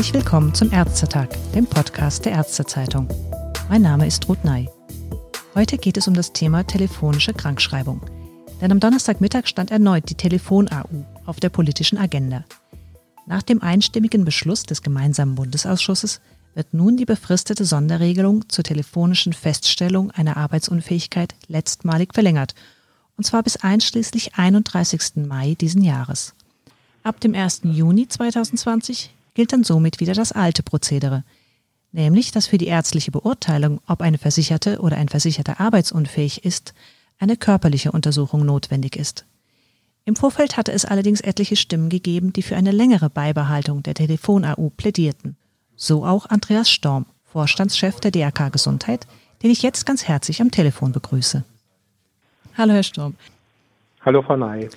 Herzlich willkommen zum Ärztetag, dem Podcast der Ärztezeitung. Mein Name ist Ruth Ney. Heute geht es um das Thema telefonische Krankschreibung. Denn am Donnerstagmittag stand erneut die Telefon-AU auf der politischen Agenda. Nach dem einstimmigen Beschluss des gemeinsamen Bundesausschusses wird nun die befristete Sonderregelung zur telefonischen Feststellung einer Arbeitsunfähigkeit letztmalig verlängert, und zwar bis einschließlich 31. Mai diesen Jahres. Ab dem 1. Juni 2020 gilt dann somit wieder das alte Prozedere, nämlich dass für die ärztliche Beurteilung, ob eine Versicherte oder ein Versicherter arbeitsunfähig ist, eine körperliche Untersuchung notwendig ist. Im Vorfeld hatte es allerdings etliche Stimmen gegeben, die für eine längere Beibehaltung der Telefon-AU plädierten. So auch Andreas Storm, Vorstandschef der DRK Gesundheit, den ich jetzt ganz herzlich am Telefon begrüße. Hallo, Herr Storm. Hallo, Frau Ney.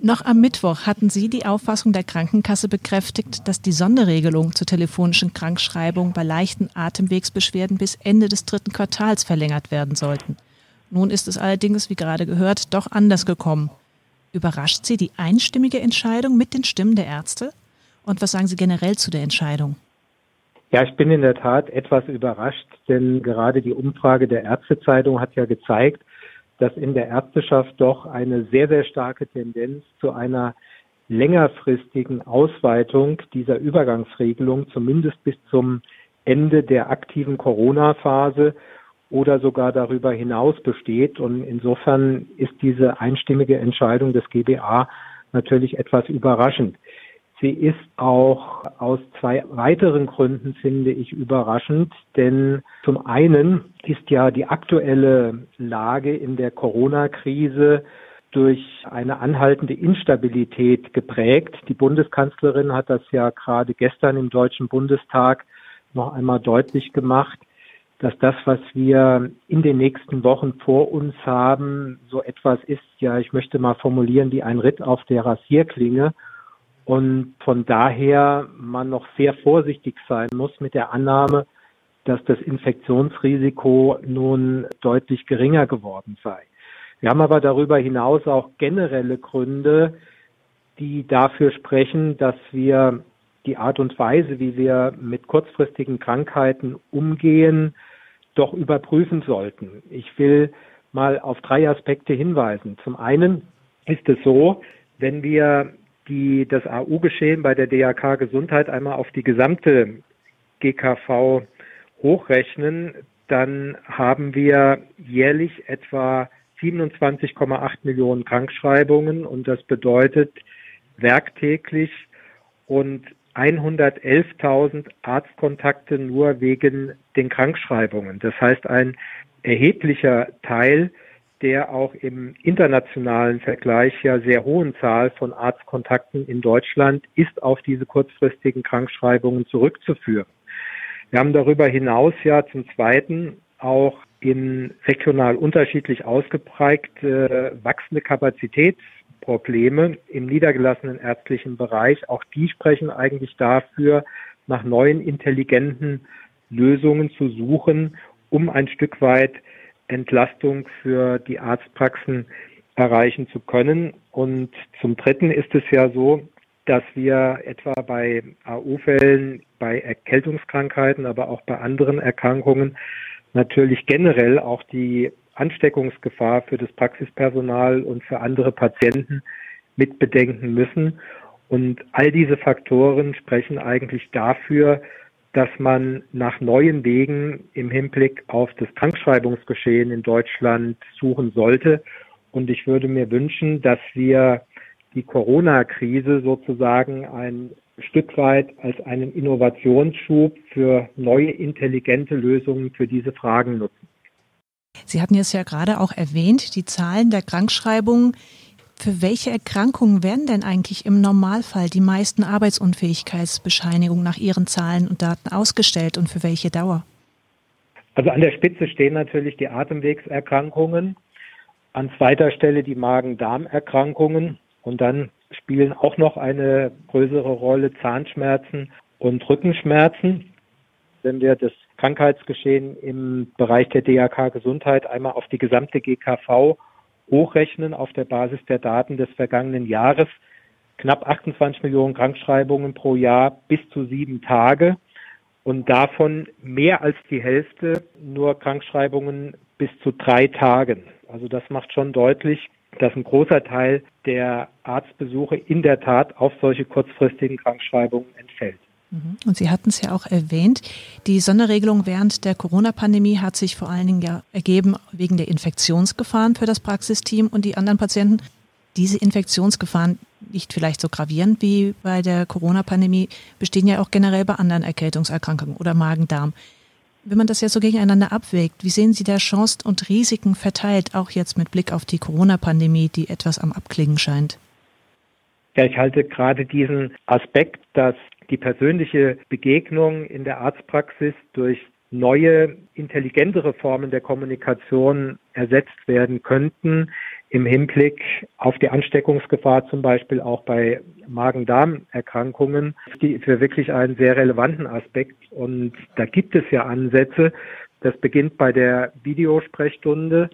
Noch am Mittwoch hatten Sie die Auffassung der Krankenkasse bekräftigt, dass die Sonderregelung zur telefonischen Krankschreibung bei leichten Atemwegsbeschwerden bis Ende des dritten Quartals verlängert werden sollten. Nun ist es allerdings, wie gerade gehört, doch anders gekommen. Überrascht Sie die einstimmige Entscheidung mit den Stimmen der Ärzte? Und was sagen Sie generell zu der Entscheidung? Ja, ich bin in der Tat etwas überrascht, denn gerade die Umfrage der Ärztezeitung hat ja gezeigt, dass in der Ärzteschaft doch eine sehr, sehr starke Tendenz zu einer längerfristigen Ausweitung dieser Übergangsregelung, zumindest bis zum Ende der aktiven Corona-Phase oder sogar darüber hinaus besteht. Und insofern ist diese einstimmige Entscheidung des GBA natürlich etwas überraschend. Sie ist auch aus zwei weiteren Gründen, finde ich, überraschend. Denn zum einen ist ja die aktuelle Lage in der Corona-Krise durch eine anhaltende Instabilität geprägt. Die Bundeskanzlerin hat das ja gerade gestern im Deutschen Bundestag noch einmal deutlich gemacht, dass das, was wir in den nächsten Wochen vor uns haben, so etwas ist, ja, ich möchte mal formulieren, wie ein Ritt auf der Rasierklinge und von daher man noch sehr vorsichtig sein muss mit der Annahme, dass das Infektionsrisiko nun deutlich geringer geworden sei. Wir haben aber darüber hinaus auch generelle Gründe, die dafür sprechen, dass wir die Art und Weise, wie wir mit kurzfristigen Krankheiten umgehen, doch überprüfen sollten. Ich will mal auf drei Aspekte hinweisen. Zum einen ist es so, wenn wir die das AU-Geschehen bei der DAK Gesundheit einmal auf die gesamte GKV hochrechnen, dann haben wir jährlich etwa 27,8 Millionen Krankschreibungen und das bedeutet werktäglich und 111.000 Arztkontakte nur wegen den Krankschreibungen. Das heißt, ein erheblicher Teil der auch im internationalen Vergleich ja sehr hohen Zahl von Arztkontakten in Deutschland ist auf diese kurzfristigen Krankschreibungen zurückzuführen. Wir haben darüber hinaus ja zum Zweiten auch in regional unterschiedlich ausgeprägte äh, wachsende Kapazitätsprobleme im niedergelassenen ärztlichen Bereich. Auch die sprechen eigentlich dafür, nach neuen intelligenten Lösungen zu suchen, um ein Stück weit Entlastung für die Arztpraxen erreichen zu können. Und zum Dritten ist es ja so, dass wir etwa bei AU-Fällen, bei Erkältungskrankheiten, aber auch bei anderen Erkrankungen natürlich generell auch die Ansteckungsgefahr für das Praxispersonal und für andere Patienten mit bedenken müssen. Und all diese Faktoren sprechen eigentlich dafür, dass man nach neuen Wegen im Hinblick auf das Krankschreibungsgeschehen in Deutschland suchen sollte. Und ich würde mir wünschen, dass wir die Corona-Krise sozusagen ein Stück weit als einen Innovationsschub für neue intelligente Lösungen für diese Fragen nutzen. Sie hatten es ja gerade auch erwähnt, die Zahlen der Krankschreibungen für welche Erkrankungen werden denn eigentlich im Normalfall die meisten Arbeitsunfähigkeitsbescheinigungen nach Ihren Zahlen und Daten ausgestellt und für welche Dauer? Also an der Spitze stehen natürlich die Atemwegserkrankungen, an zweiter Stelle die Magen-Darm-Erkrankungen und dann spielen auch noch eine größere Rolle Zahnschmerzen und Rückenschmerzen. Wenn wir das Krankheitsgeschehen im Bereich der DAK Gesundheit einmal auf die gesamte GKV hochrechnen auf der Basis der Daten des vergangenen Jahres, knapp 28 Millionen Krankschreibungen pro Jahr bis zu sieben Tage und davon mehr als die Hälfte nur Krankschreibungen bis zu drei Tagen. Also das macht schon deutlich, dass ein großer Teil der Arztbesuche in der Tat auf solche kurzfristigen Krankschreibungen entfällt. Mhm. Und Sie hatten es ja auch erwähnt, die Sonderregelung während der Corona-Pandemie hat sich vor allen Dingen ja ergeben wegen der Infektionsgefahren für das Praxisteam und die anderen Patienten. Diese Infektionsgefahren, nicht vielleicht so gravierend wie bei der Corona-Pandemie, bestehen ja auch generell bei anderen Erkältungserkrankungen oder Magen-Darm. Wenn man das ja so gegeneinander abwägt, wie sehen Sie da Chancen und Risiken verteilt, auch jetzt mit Blick auf die Corona-Pandemie, die etwas am Abklingen scheint? Ja, ich halte gerade diesen Aspekt, dass die persönliche Begegnung in der Arztpraxis durch neue, intelligentere Formen der Kommunikation ersetzt werden könnten, im Hinblick auf die Ansteckungsgefahr zum Beispiel auch bei Magen-Darm-Erkrankungen, die für wirklich einen sehr relevanten Aspekt. Und da gibt es ja Ansätze. Das beginnt bei der Videosprechstunde.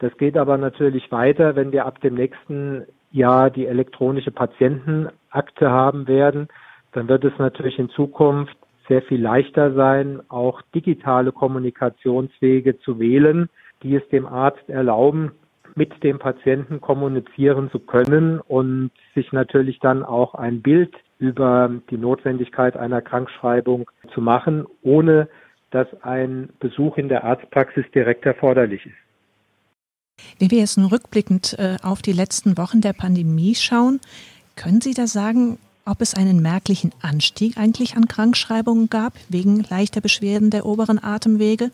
Das geht aber natürlich weiter, wenn wir ab dem nächsten Jahr die elektronische Patientenakte haben werden dann wird es natürlich in Zukunft sehr viel leichter sein, auch digitale Kommunikationswege zu wählen, die es dem Arzt erlauben, mit dem Patienten kommunizieren zu können und sich natürlich dann auch ein Bild über die Notwendigkeit einer Krankschreibung zu machen, ohne dass ein Besuch in der Arztpraxis direkt erforderlich ist. Wenn wir jetzt nun rückblickend äh, auf die letzten Wochen der Pandemie schauen, können Sie da sagen, ob es einen merklichen Anstieg eigentlich an Krankschreibungen gab, wegen leichter Beschwerden der oberen Atemwege?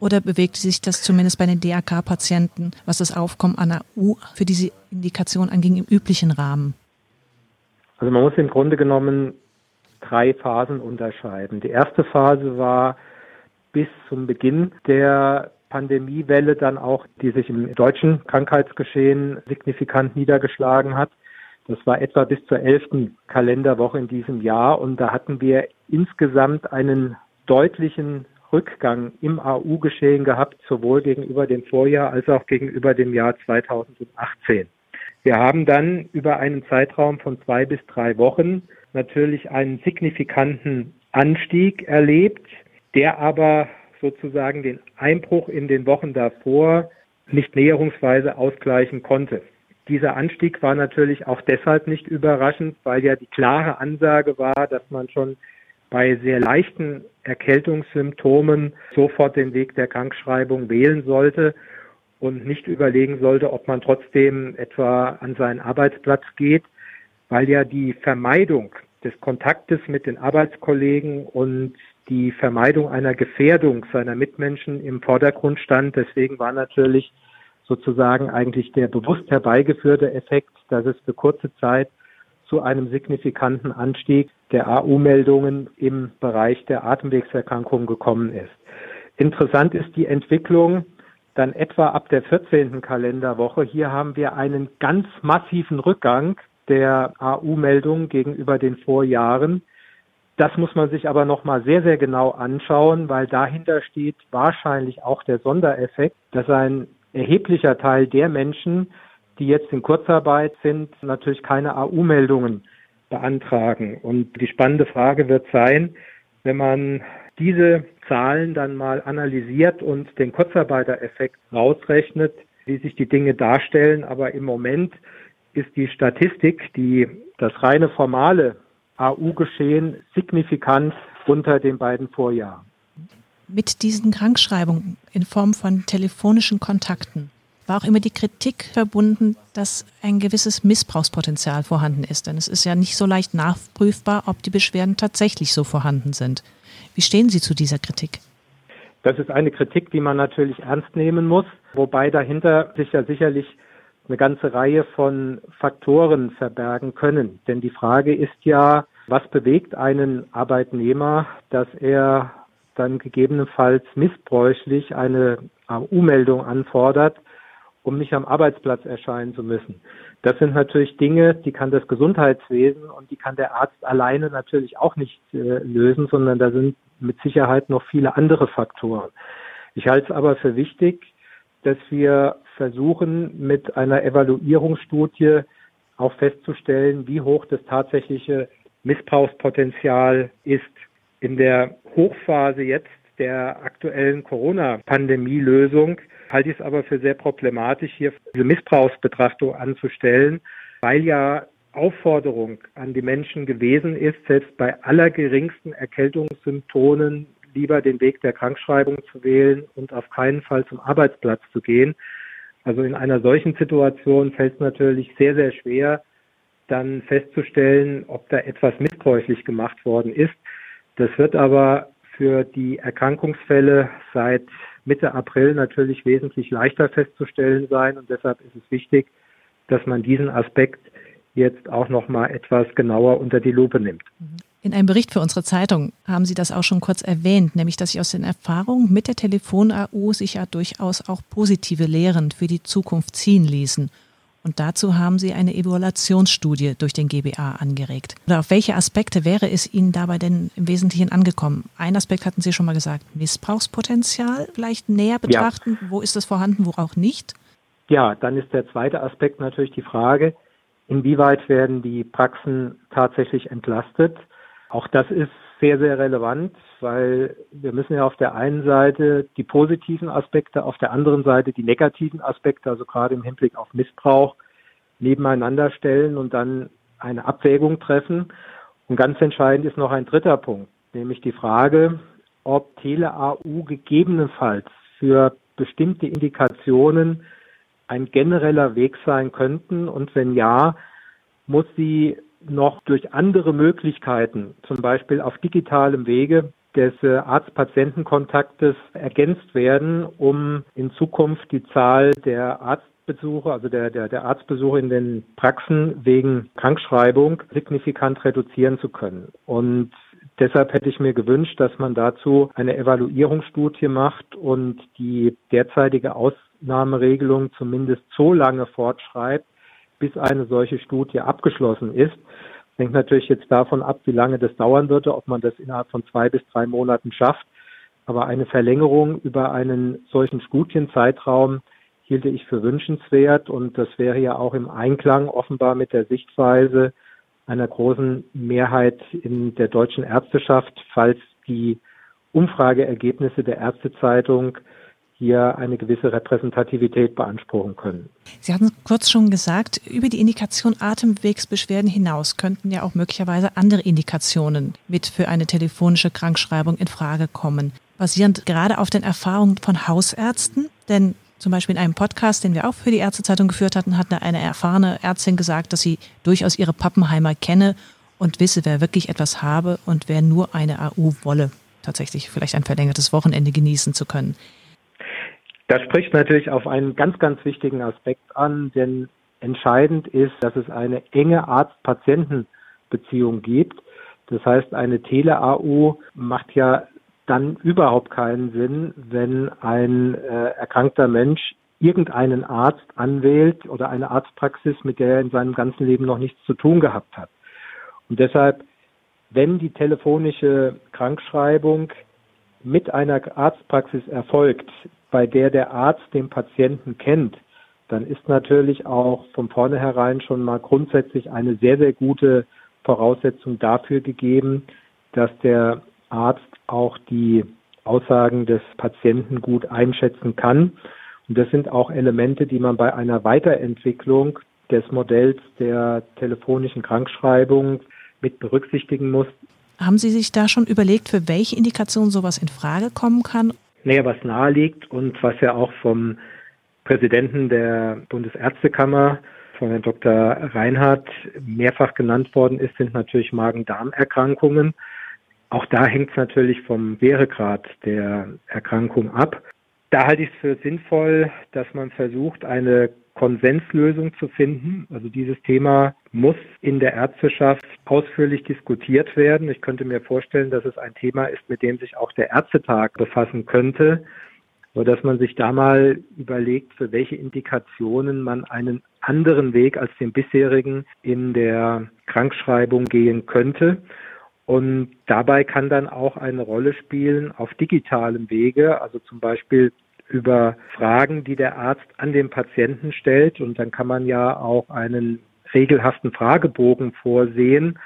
Oder bewegte sich das zumindest bei den DRK-Patienten, was das Aufkommen einer U für diese Indikation anging, im üblichen Rahmen? Also man muss im Grunde genommen drei Phasen unterscheiden. Die erste Phase war bis zum Beginn der Pandemiewelle dann auch, die sich im deutschen Krankheitsgeschehen signifikant niedergeschlagen hat. Das war etwa bis zur elften Kalenderwoche in diesem Jahr und da hatten wir insgesamt einen deutlichen Rückgang im AU-Geschehen gehabt, sowohl gegenüber dem Vorjahr als auch gegenüber dem Jahr 2018. Wir haben dann über einen Zeitraum von zwei bis drei Wochen natürlich einen signifikanten Anstieg erlebt, der aber sozusagen den Einbruch in den Wochen davor nicht näherungsweise ausgleichen konnte. Dieser Anstieg war natürlich auch deshalb nicht überraschend, weil ja die klare Ansage war, dass man schon bei sehr leichten Erkältungssymptomen sofort den Weg der Krankschreibung wählen sollte und nicht überlegen sollte, ob man trotzdem etwa an seinen Arbeitsplatz geht, weil ja die Vermeidung des Kontaktes mit den Arbeitskollegen und die Vermeidung einer Gefährdung seiner Mitmenschen im Vordergrund stand. Deswegen war natürlich sozusagen eigentlich der bewusst herbeigeführte Effekt, dass es für kurze Zeit zu einem signifikanten Anstieg der AU-Meldungen im Bereich der Atemwegserkrankungen gekommen ist. Interessant ist die Entwicklung dann etwa ab der 14. Kalenderwoche. Hier haben wir einen ganz massiven Rückgang der AU-Meldungen gegenüber den Vorjahren. Das muss man sich aber nochmal sehr, sehr genau anschauen, weil dahinter steht wahrscheinlich auch der Sondereffekt, dass ein erheblicher Teil der Menschen, die jetzt in Kurzarbeit sind, natürlich keine AU-Meldungen beantragen. Und die spannende Frage wird sein, wenn man diese Zahlen dann mal analysiert und den Kurzarbeitereffekt rausrechnet, wie sich die Dinge darstellen. Aber im Moment ist die Statistik, die das reine formale AU-Geschehen signifikant unter den beiden Vorjahren mit diesen Krankschreibungen in Form von telefonischen Kontakten war auch immer die Kritik verbunden, dass ein gewisses Missbrauchspotenzial vorhanden ist. Denn es ist ja nicht so leicht nachprüfbar, ob die Beschwerden tatsächlich so vorhanden sind. Wie stehen Sie zu dieser Kritik? Das ist eine Kritik, die man natürlich ernst nehmen muss, wobei dahinter sich ja sicherlich eine ganze Reihe von Faktoren verbergen können. Denn die Frage ist ja, was bewegt einen Arbeitnehmer, dass er dann gegebenenfalls missbräuchlich eine AU-Meldung anfordert, um nicht am Arbeitsplatz erscheinen zu müssen. Das sind natürlich Dinge, die kann das Gesundheitswesen und die kann der Arzt alleine natürlich auch nicht äh, lösen, sondern da sind mit Sicherheit noch viele andere Faktoren. Ich halte es aber für wichtig, dass wir versuchen, mit einer Evaluierungsstudie auch festzustellen, wie hoch das tatsächliche Missbrauchspotenzial ist. In der Hochphase jetzt der aktuellen Corona-Pandemie-Lösung halte ich es aber für sehr problematisch, hier diese Missbrauchsbetrachtung anzustellen, weil ja Aufforderung an die Menschen gewesen ist, selbst bei allergeringsten Erkältungssymptomen lieber den Weg der Krankschreibung zu wählen und auf keinen Fall zum Arbeitsplatz zu gehen. Also in einer solchen Situation fällt es natürlich sehr, sehr schwer, dann festzustellen, ob da etwas missbräuchlich gemacht worden ist. Das wird aber für die Erkrankungsfälle seit Mitte April natürlich wesentlich leichter festzustellen sein und deshalb ist es wichtig, dass man diesen Aspekt jetzt auch noch mal etwas genauer unter die Lupe nimmt. In einem Bericht für unsere Zeitung haben Sie das auch schon kurz erwähnt, nämlich dass sich aus den Erfahrungen mit der Telefon-AU sich ja durchaus auch positive Lehren für die Zukunft ziehen ließen. Und dazu haben Sie eine Evaluationsstudie durch den GBA angeregt. Oder auf welche Aspekte wäre es Ihnen dabei denn im Wesentlichen angekommen? Ein Aspekt hatten Sie schon mal gesagt, Missbrauchspotenzial vielleicht näher betrachten. Ja. Wo ist es vorhanden, wo auch nicht? Ja, dann ist der zweite Aspekt natürlich die Frage, inwieweit werden die Praxen tatsächlich entlastet? Auch das ist sehr, sehr relevant, weil wir müssen ja auf der einen Seite die positiven Aspekte, auf der anderen Seite die negativen Aspekte, also gerade im Hinblick auf Missbrauch, nebeneinander stellen und dann eine Abwägung treffen. Und ganz entscheidend ist noch ein dritter Punkt, nämlich die Frage, ob Tele-AU gegebenenfalls für bestimmte Indikationen ein genereller Weg sein könnten und wenn ja, muss sie noch durch andere Möglichkeiten, zum Beispiel auf digitalem Wege des äh, Arzt-Patienten-Kontaktes ergänzt werden, um in Zukunft die Zahl der Arztbesuche, also der, der, der Arztbesuche in den Praxen wegen Krankschreibung signifikant reduzieren zu können. Und deshalb hätte ich mir gewünscht, dass man dazu eine Evaluierungsstudie macht und die derzeitige Ausnahmeregelung zumindest so lange fortschreibt, bis eine solche Studie abgeschlossen ist. Hängt natürlich jetzt davon ab, wie lange das dauern würde, ob man das innerhalb von zwei bis drei Monaten schafft. Aber eine Verlängerung über einen solchen Studienzeitraum hielte ich für wünschenswert und das wäre ja auch im Einklang offenbar mit der Sichtweise einer großen Mehrheit in der deutschen Ärzteschaft, falls die Umfrageergebnisse der Ärztezeitung hier eine gewisse Repräsentativität beanspruchen können. Sie hatten kurz schon gesagt, über die Indikation Atemwegsbeschwerden hinaus könnten ja auch möglicherweise andere Indikationen mit für eine telefonische Krankschreibung in Frage kommen. Basierend gerade auf den Erfahrungen von Hausärzten, denn zum Beispiel in einem Podcast, den wir auch für die Ärztezeitung geführt hatten, hat eine erfahrene Ärztin gesagt, dass sie durchaus ihre Pappenheimer kenne und wisse, wer wirklich etwas habe und wer nur eine AU wolle, tatsächlich vielleicht ein verlängertes Wochenende genießen zu können. Das spricht natürlich auf einen ganz, ganz wichtigen Aspekt an, denn entscheidend ist, dass es eine enge Arzt-Patienten-Beziehung gibt. Das heißt, eine Tele-AU macht ja dann überhaupt keinen Sinn, wenn ein äh, erkrankter Mensch irgendeinen Arzt anwählt oder eine Arztpraxis, mit der er in seinem ganzen Leben noch nichts zu tun gehabt hat. Und deshalb, wenn die telefonische Krankschreibung mit einer Arztpraxis erfolgt, bei der der Arzt den Patienten kennt, dann ist natürlich auch von vornherein schon mal grundsätzlich eine sehr, sehr gute Voraussetzung dafür gegeben, dass der Arzt auch die Aussagen des Patienten gut einschätzen kann. Und das sind auch Elemente, die man bei einer Weiterentwicklung des Modells der telefonischen Krankschreibung mit berücksichtigen muss. Haben Sie sich da schon überlegt, für welche Indikation sowas in Frage kommen kann? Näher was naheliegt und was ja auch vom Präsidenten der Bundesärztekammer, von Herrn Dr. Reinhardt, mehrfach genannt worden ist, sind natürlich Magen-Darm-Erkrankungen. Auch da hängt es natürlich vom Wäregrad der Erkrankung ab. Da halte ich es für sinnvoll, dass man versucht, eine Konsenslösung zu finden. Also dieses Thema muss in der Ärzteschaft ausführlich diskutiert werden. Ich könnte mir vorstellen, dass es ein Thema ist, mit dem sich auch der Ärztetag befassen könnte, so dass man sich da mal überlegt, für welche Indikationen man einen anderen Weg als den bisherigen in der Krankschreibung gehen könnte. Und dabei kann dann auch eine Rolle spielen auf digitalem Wege, also zum Beispiel über Fragen, die der Arzt an den Patienten stellt. Und dann kann man ja auch einen regelhaften Fragebogen vorsehen,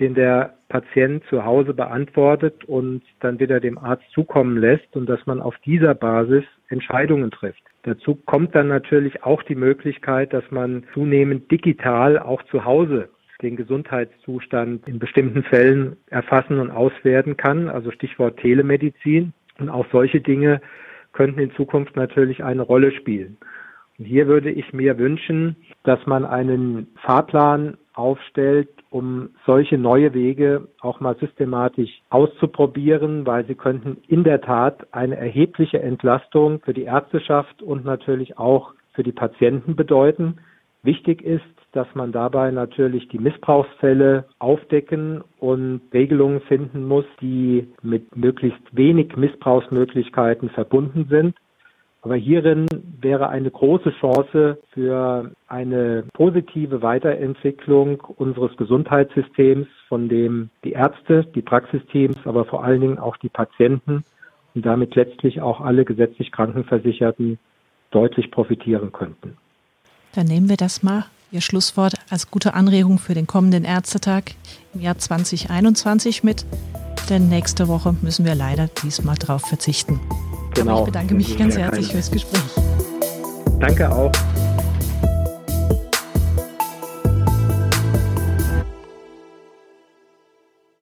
den der Patient zu Hause beantwortet und dann wieder dem Arzt zukommen lässt und dass man auf dieser Basis Entscheidungen trifft. Dazu kommt dann natürlich auch die Möglichkeit, dass man zunehmend digital auch zu Hause den Gesundheitszustand in bestimmten Fällen erfassen und auswerten kann, also Stichwort Telemedizin. Und auch solche Dinge könnten in Zukunft natürlich eine Rolle spielen. Und hier würde ich mir wünschen, dass man einen Fahrplan aufstellt, um solche neue Wege auch mal systematisch auszuprobieren, weil sie könnten in der Tat eine erhebliche Entlastung für die Ärzteschaft und natürlich auch für die Patienten bedeuten. Wichtig ist, dass man dabei natürlich die Missbrauchsfälle aufdecken und Regelungen finden muss, die mit möglichst wenig Missbrauchsmöglichkeiten verbunden sind. Aber hierin wäre eine große Chance für eine positive Weiterentwicklung unseres Gesundheitssystems, von dem die Ärzte, die Praxisteams, aber vor allen Dingen auch die Patienten und damit letztlich auch alle gesetzlich Krankenversicherten deutlich profitieren könnten. Dann nehmen wir das mal Ihr Schlusswort als gute Anregung für den kommenden Ärztetag im Jahr 2021 mit, denn nächste Woche müssen wir leider diesmal darauf verzichten. Genau. Aber ich bedanke mich ganz herzlich fürs Gespräch. Danke auch.